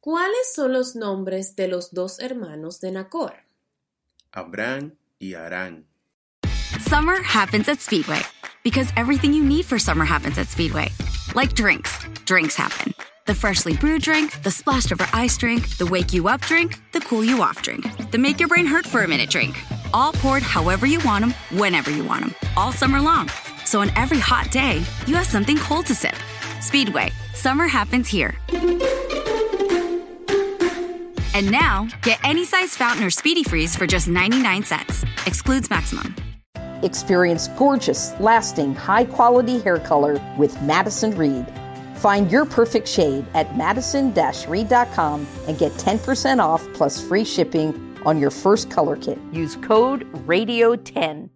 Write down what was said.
Pregunta. ¿Cuáles son los nombres de los dos hermanos de Nacor? Abraham y Harán. Summer happens at Speedway because everything you need for summer happens at Speedway. Like drinks, drinks happen. The freshly brewed drink, the splashed over ice drink, the wake you up drink, the cool you off drink, the make your brain hurt for a minute drink. All poured however you want them, whenever you want them, all summer long. So on every hot day, you have something cold to sip. Speedway, summer happens here. And now, get any size fountain or speedy freeze for just 99 cents. Excludes maximum. Experience gorgeous, lasting, high quality hair color with Madison Reed. Find your perfect shade at madison reed.com and get 10% off plus free shipping on your first color kit. Use code RADIO10.